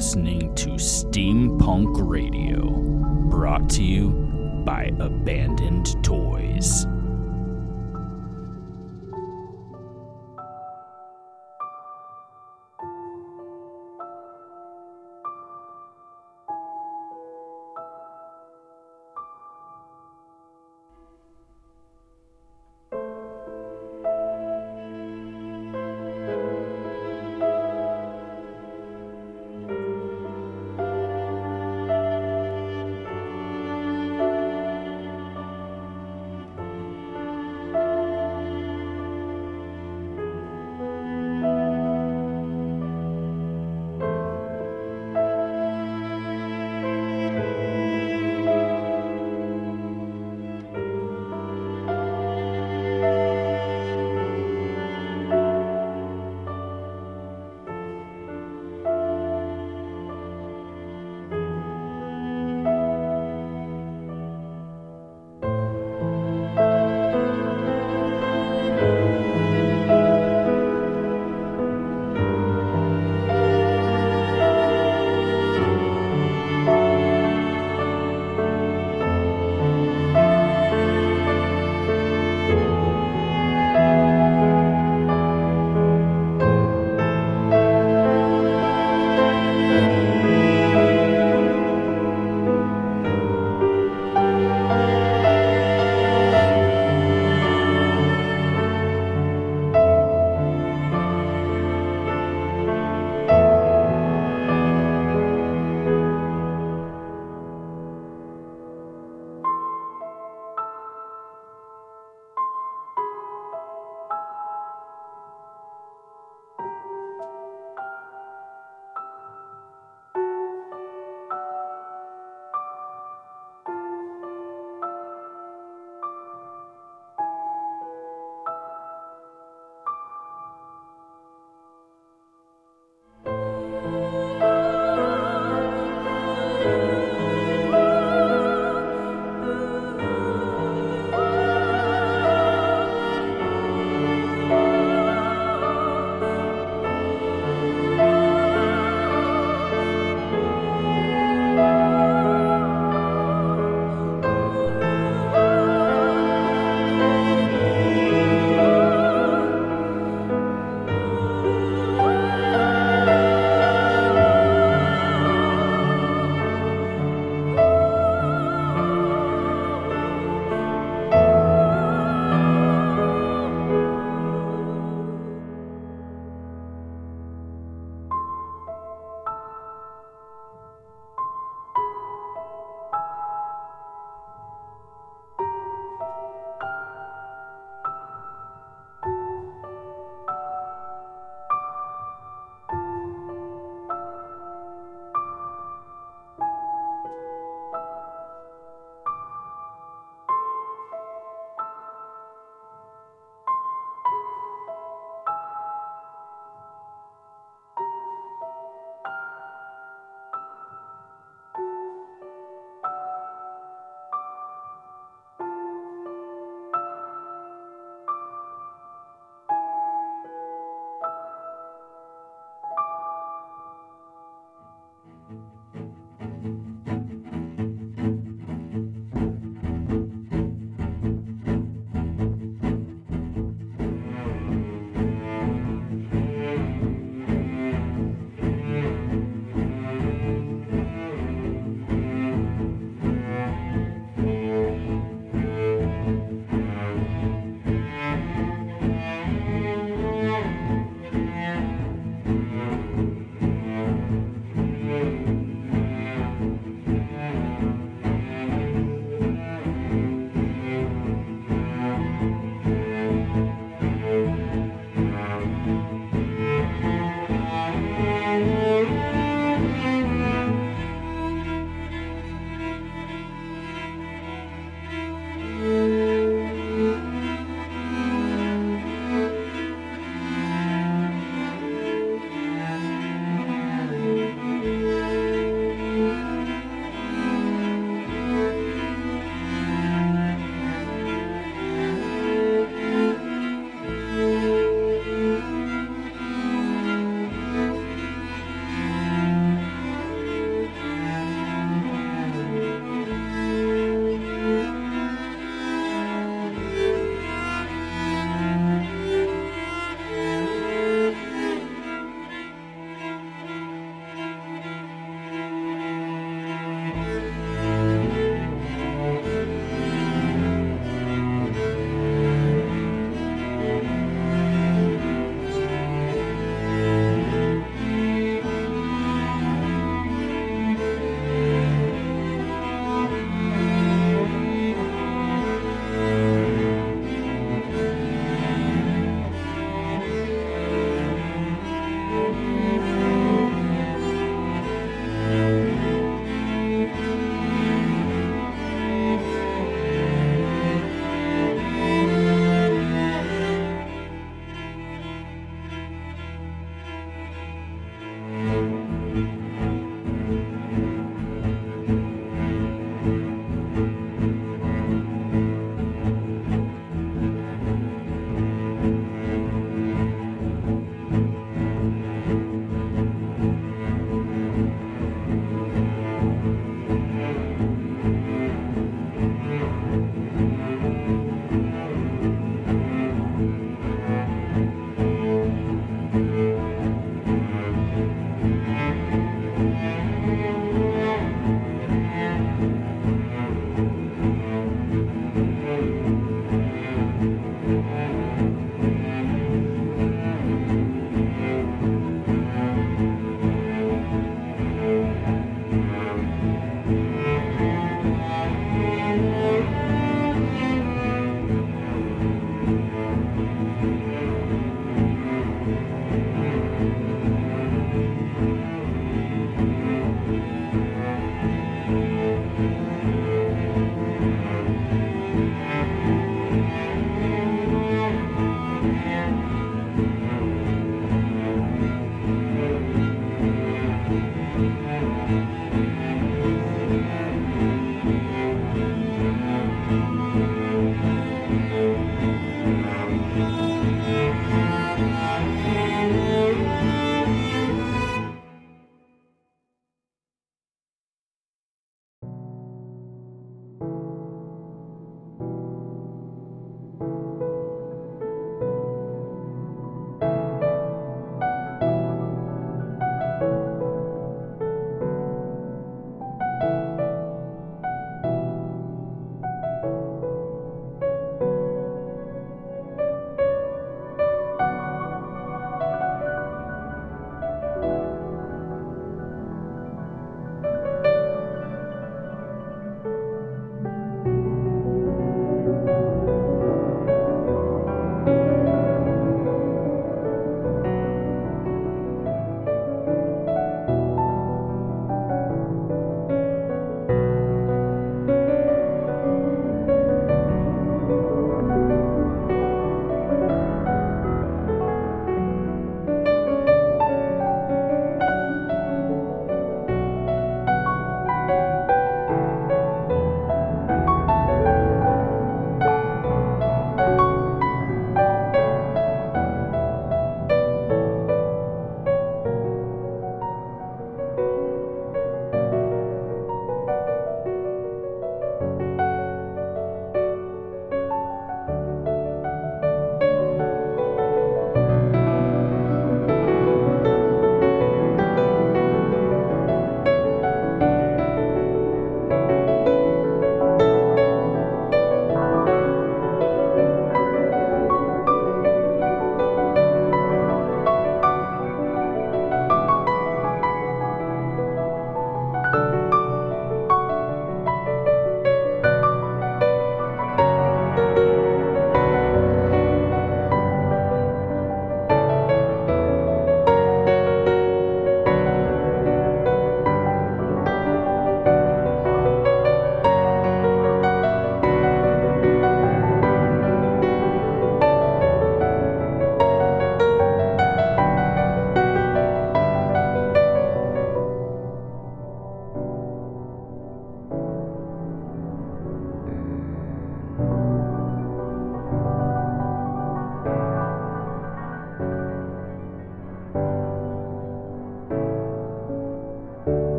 listening to Steampunk Radio, brought to you by Abandoned Toys.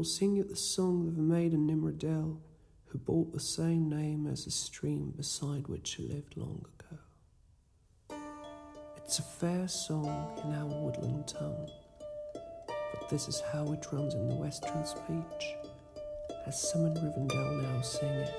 Will sing you the song of a maiden Nimrodel who bore the same name as the stream beside which she lived long ago. It's a fair song in our woodland tongue, but this is how it runs in the western speech, as some in Rivendell now sing it.